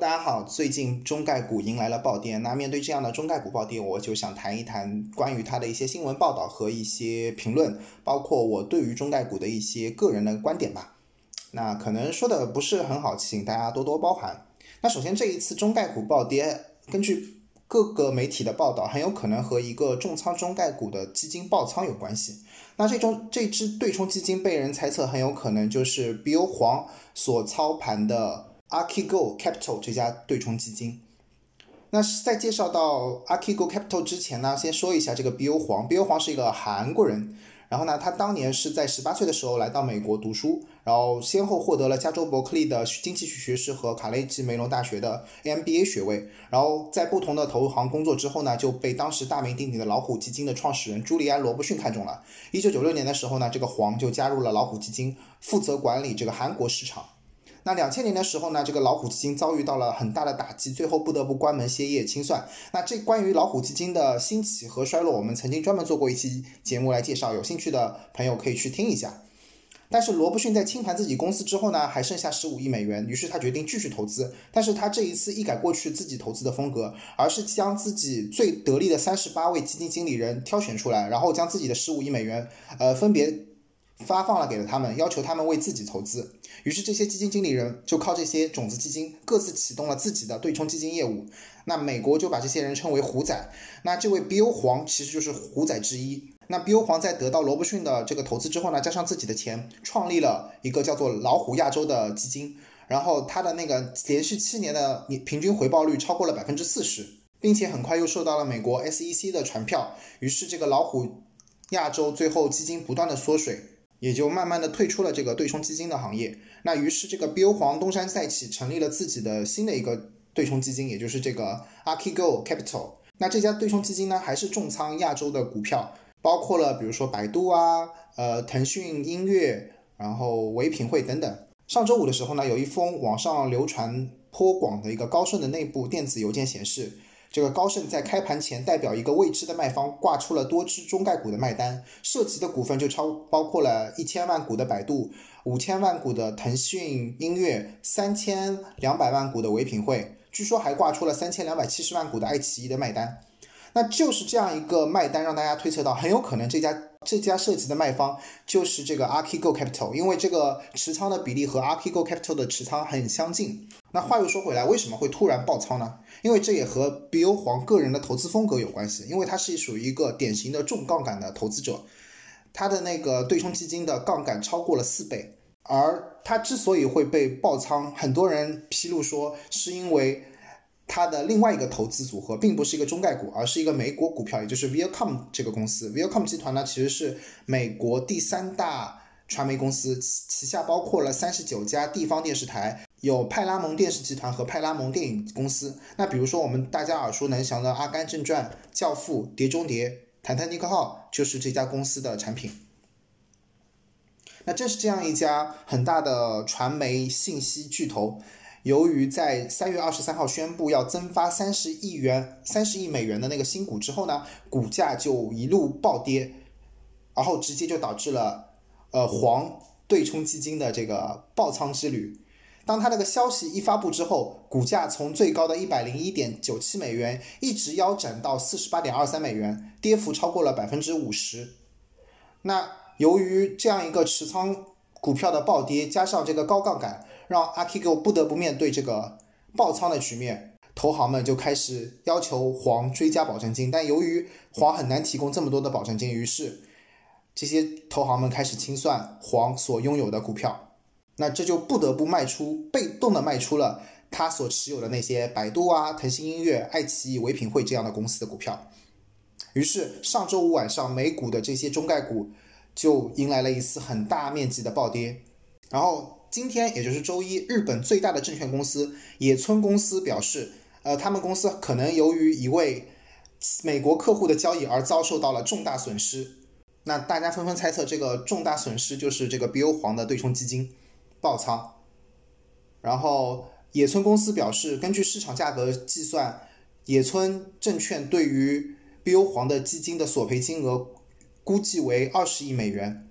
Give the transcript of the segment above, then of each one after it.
大家好。最近中概股迎来了暴跌，那面对这样的中概股暴跌，我就想谈一谈关于它的一些新闻报道和一些评论，包括我对于中概股的一些个人的观点吧。那可能说的不是很好，请大家多多包涵。那首先这一次中概股暴跌，根据各个媒体的报道，很有可能和一个重仓中概股的基金爆仓有关系。那这种这支对冲基金被人猜测很有可能就是 BO 黄所操盘的。Archigo Capital 这家对冲基金，那在介绍到 Archigo Capital 之前呢，先说一下这个 BO 黄。BO 黄是一个韩国人，然后呢，他当年是在十八岁的时候来到美国读书，然后先后获得了加州伯克利的经济学学士和卡内基梅隆大学的 MBA 学位。然后在不同的投行工作之后呢，就被当时大名鼎鼎的老虎基金的创始人朱利安罗伯逊看中了。一九九六年的时候呢，这个黄就加入了老虎基金，负责管理这个韩国市场。那两千年的时候呢，这个老虎基金遭遇到了很大的打击，最后不得不关门歇业清算。那这关于老虎基金的兴起和衰落，我们曾经专门做过一期节目来介绍，有兴趣的朋友可以去听一下。但是罗伯逊在清盘自己公司之后呢，还剩下十五亿美元，于是他决定继续投资。但是他这一次一改过去自己投资的风格，而是将自己最得力的三十八位基金经理人挑选出来，然后将自己的十五亿美元，呃，分别。发放了给了他们，要求他们为自己投资。于是这些基金经理人就靠这些种子基金各自启动了自己的对冲基金业务。那美国就把这些人称为虎仔。那这位 BO 黄其实就是虎仔之一。那 BO 黄在得到罗伯逊的这个投资之后呢，加上自己的钱，创立了一个叫做老虎亚洲的基金。然后他的那个连续七年的年平均回报率超过了百分之四十，并且很快又受到了美国 SEC 的传票。于是这个老虎亚洲最后基金不断的缩水。也就慢慢的退出了这个对冲基金的行业。那于是这个 BO 黄东山再起，成立了自己的新的一个对冲基金，也就是这个 Archigo Capital。那这家对冲基金呢，还是重仓亚洲的股票，包括了比如说百度啊、呃腾讯音乐，然后唯品会等等。上周五的时候呢，有一封网上流传颇广的一个高盛的内部电子邮件显示。这个高盛在开盘前代表一个未知的卖方挂出了多只中概股的卖单，涉及的股份就超包括了一千万股的百度、五千万股的腾讯音乐、三千两百万股的唯品会，据说还挂出了三千两百七十万股的爱奇艺的卖单。那就是这样一个卖单，让大家推测到很有可能这家这家涉及的卖方就是这个 Archigo Capital，因为这个持仓的比例和 Archigo Capital 的持仓很相近。那话又说回来，为什么会突然爆仓呢？因为这也和 Bill 黄个人的投资风格有关系，因为他是属于一个典型的重杠杆的投资者，他的那个对冲基金的杠杆超过了四倍，而他之所以会被爆仓，很多人披露说是因为。它的另外一个投资组合并不是一个中概股，而是一个美国股票，也就是 Viacom 这个公司。Viacom 集团呢，其实是美国第三大传媒公司，旗旗下包括了三十九家地方电视台，有派拉蒙电视集团和派拉蒙电影公司。那比如说我们大家耳熟能详的《阿甘正传》《教父》《碟中谍》《泰坦尼克号》就是这家公司的产品。那正是这样一家很大的传媒信息巨头。由于在三月二十三号宣布要增发三十亿元、三十亿美元的那个新股之后呢，股价就一路暴跌，然后直接就导致了呃黄对冲基金的这个爆仓之旅。当他那个消息一发布之后，股价从最高的一百零一点九七美元一直腰斩到四十八点二三美元，跌幅超过了百分之五十。那由于这样一个持仓股票的暴跌，加上这个高杠杆。让 Archigo 不得不面对这个爆仓的局面，投行们就开始要求黄追加保证金，但由于黄很难提供这么多的保证金，于是这些投行们开始清算黄所拥有的股票，那这就不得不卖出，被动的卖出了他所持有的那些百度啊、腾讯音乐、爱奇艺、唯品会这样的公司的股票，于是上周五晚上美股的这些中概股就迎来了一次很大面积的暴跌，然后。今天也就是周一，日本最大的证券公司野村公司表示，呃，他们公司可能由于一位美国客户的交易而遭受到了重大损失。那大家纷纷猜测，这个重大损失就是这个 BO 黄的对冲基金爆仓。然后野村公司表示，根据市场价格计算，野村证券对于 BO 黄的基金的索赔金额估计为二十亿美元。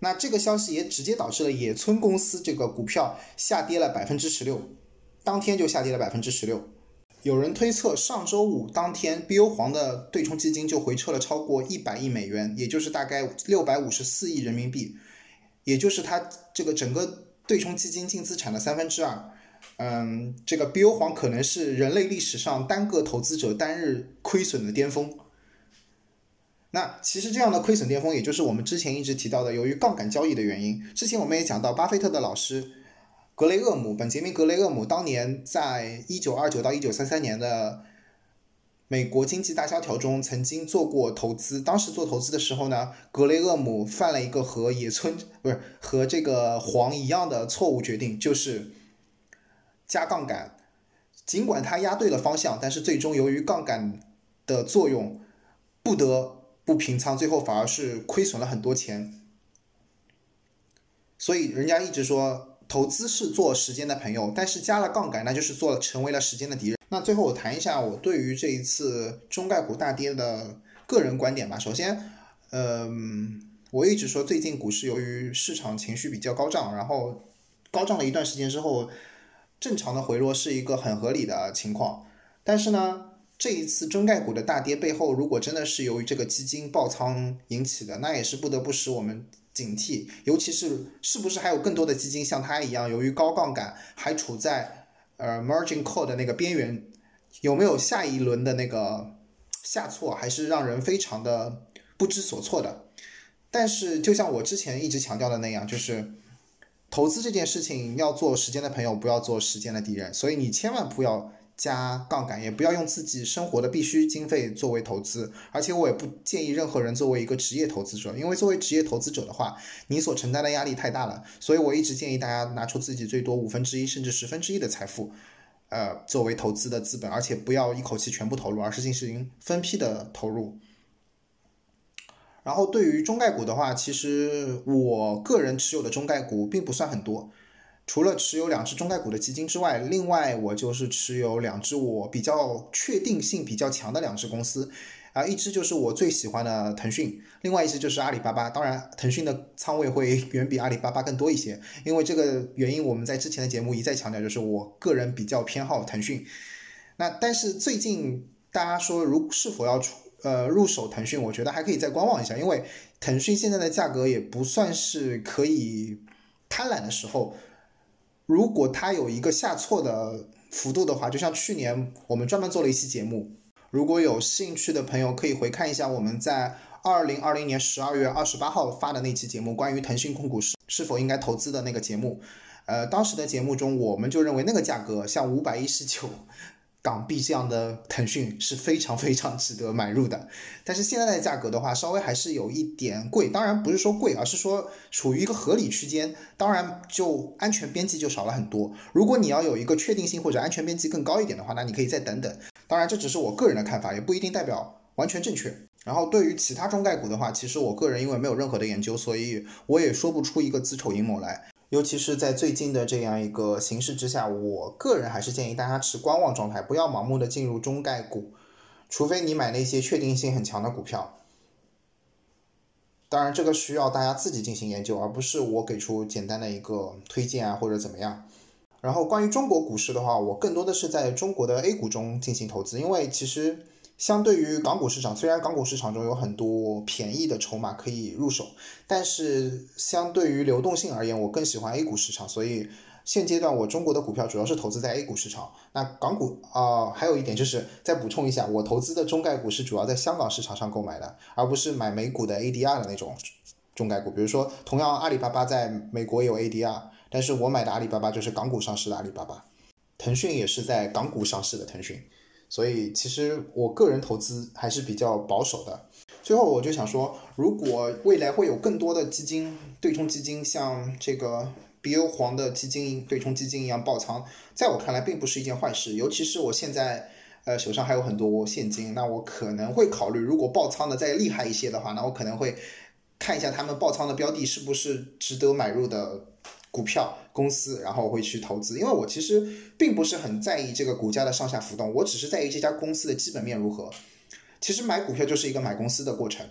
那这个消息也直接导致了野村公司这个股票下跌了百分之十六，当天就下跌了百分之十六。有人推测，上周五当天，BO 黄的对冲基金就回撤了超过一百亿美元，也就是大概六百五十四亿人民币，也就是它这个整个对冲基金净资产的三分之二。嗯，这个 BO 黄可能是人类历史上单个投资者单日亏损的巅峰。那其实这样的亏损巅峰，也就是我们之前一直提到的，由于杠杆交易的原因。之前我们也讲到，巴菲特的老师。格雷厄姆，本杰明·格雷厄姆当年在一九二九到一九三三年的美国经济大萧条中曾经做过投资。当时做投资的时候呢，格雷厄姆犯了一个和野村不是和这个黄一样的错误决定，就是加杠杆。尽管他压对了方向，但是最终由于杠杆的作用，不得不平仓，最后反而是亏损了很多钱。所以人家一直说。投资是做时间的朋友，但是加了杠杆，那就是做成为了时间的敌人。那最后我谈一下我对于这一次中概股大跌的个人观点吧。首先，嗯，我一直说最近股市由于市场情绪比较高涨，然后高涨了一段时间之后，正常的回落是一个很合理的情况。但是呢，这一次中概股的大跌背后，如果真的是由于这个基金爆仓引起的，那也是不得不使我们。警惕，尤其是是不是还有更多的基金像它一样，由于高杠杆还处在呃 margin call 的那个边缘，有没有下一轮的那个下挫，还是让人非常的不知所措的。但是就像我之前一直强调的那样，就是投资这件事情要做时间的朋友，不要做时间的敌人，所以你千万不要。加杠杆，也不要用自己生活的必须经费作为投资，而且我也不建议任何人作为一个职业投资者，因为作为职业投资者的话，你所承担的压力太大了。所以我一直建议大家拿出自己最多五分之一甚至十分之一的财富，呃，作为投资的资本，而且不要一口气全部投入，而是进行分批的投入。然后对于中概股的话，其实我个人持有的中概股并不算很多。除了持有两只中概股的基金之外，另外我就是持有两只我比较确定性比较强的两只公司，啊，一只就是我最喜欢的腾讯，另外一只就是阿里巴巴。当然，腾讯的仓位会远比阿里巴巴更多一些，因为这个原因，我们在之前的节目一再强调，就是我个人比较偏好腾讯。那但是最近大家说如是否要出呃入手腾讯，我觉得还可以再观望一下，因为腾讯现在的价格也不算是可以贪婪的时候。如果它有一个下挫的幅度的话，就像去年我们专门做了一期节目，如果有兴趣的朋友可以回看一下我们在二零二零年十二月二十八号发的那期节目，关于腾讯控股是是否应该投资的那个节目。呃，当时的节目中，我们就认为那个价格像五百一十九。港币这样的腾讯是非常非常值得买入的，但是现在的价格的话，稍微还是有一点贵。当然不是说贵，而是说处于一个合理区间。当然，就安全边际就少了很多。如果你要有一个确定性或者安全边际更高一点的话，那你可以再等等。当然，这只是我个人的看法，也不一定代表完全正确。然后对于其他中概股的话，其实我个人因为没有任何的研究，所以我也说不出一个子丑寅卯来。尤其是在最近的这样一个形势之下，我个人还是建议大家持观望状态，不要盲目的进入中概股，除非你买那些确定性很强的股票。当然，这个需要大家自己进行研究，而不是我给出简单的一个推荐啊或者怎么样。然后关于中国股市的话，我更多的是在中国的 A 股中进行投资，因为其实。相对于港股市场，虽然港股市场中有很多便宜的筹码可以入手，但是相对于流动性而言，我更喜欢 A 股市场。所以现阶段我中国的股票主要是投资在 A 股市场。那港股啊，还有一点就是再补充一下，我投资的中概股是主要在香港市场上购买的，而不是买美股的 ADR 的那种中概股。比如说，同样阿里巴巴在美国有 ADR，但是我买的阿里巴巴就是港股上市的阿里巴巴。腾讯也是在港股上市的腾讯。所以其实我个人投资还是比较保守的。最后我就想说，如果未来会有更多的基金对冲基金像这个 BO 黄的基金对冲基金一样爆仓，在我看来并不是一件坏事。尤其是我现在呃手上还有很多现金，那我可能会考虑，如果爆仓的再厉害一些的话，那我可能会看一下他们爆仓的标的是不是值得买入的。股票公司，然后会去投资，因为我其实并不是很在意这个股价的上下浮动，我只是在意这家公司的基本面如何。其实买股票就是一个买公司的过程。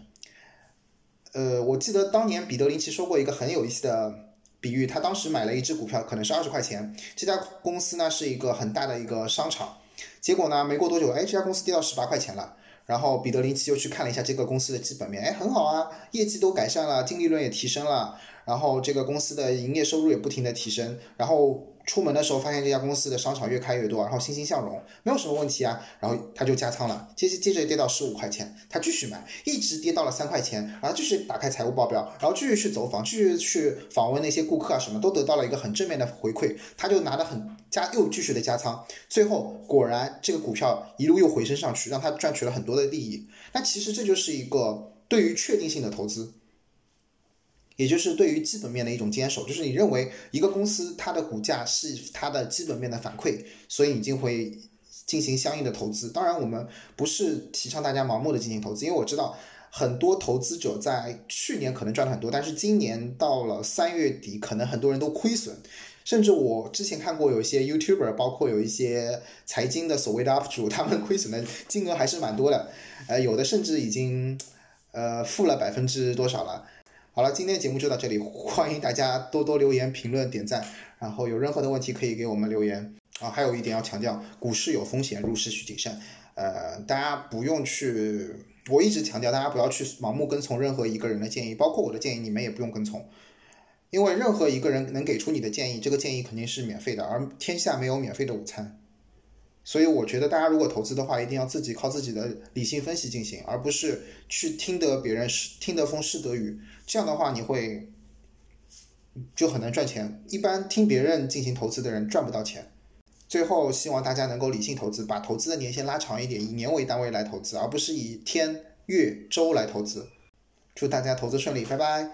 呃，我记得当年彼得林奇说过一个很有意思的比喻，他当时买了一只股票，可能是二十块钱。这家公司呢是一个很大的一个商场，结果呢没过多久，哎，这家公司跌到十八块钱了。然后彼得林奇就去看了一下这个公司的基本面，哎，很好啊，业绩都改善了，净利润也提升了，然后这个公司的营业收入也不停的提升，然后。出门的时候发现这家公司的商场越开越多，然后欣欣向荣，没有什么问题啊。然后他就加仓了，接接着跌到十五块钱，他继续买，一直跌到了三块钱，然后继续打开财务报表，然后继续去走访，继续去访问那些顾客啊，什么都得到了一个很正面的回馈，他就拿的很加，又继续的加仓，最后果然这个股票一路又回升上去，让他赚取了很多的利益。那其实这就是一个对于确定性的投资。也就是对于基本面的一种坚守，就是你认为一个公司它的股价是它的基本面的反馈，所以你就会进行相应的投资。当然，我们不是提倡大家盲目的进行投资，因为我知道很多投资者在去年可能赚了很多，但是今年到了三月底，可能很多人都亏损。甚至我之前看过有一些 YouTuber，包括有一些财经的所谓的 UP 主，他们亏损的金额还是蛮多的，呃，有的甚至已经呃负了百分之多少了。好了，今天的节目就到这里，欢迎大家多多留言、评论、点赞，然后有任何的问题可以给我们留言啊。还有一点要强调，股市有风险，入市需谨慎。呃，大家不用去，我一直强调，大家不要去盲目跟从任何一个人的建议，包括我的建议，你们也不用跟从，因为任何一个人能给出你的建议，这个建议肯定是免费的，而天下没有免费的午餐。所以我觉得大家如果投资的话，一定要自己靠自己的理性分析进行，而不是去听得别人是听得风是得雨。这样的话你会就很难赚钱。一般听别人进行投资的人赚不到钱。最后希望大家能够理性投资，把投资的年限拉长一点，以年为单位来投资，而不是以天、月、周来投资。祝大家投资顺利，拜拜。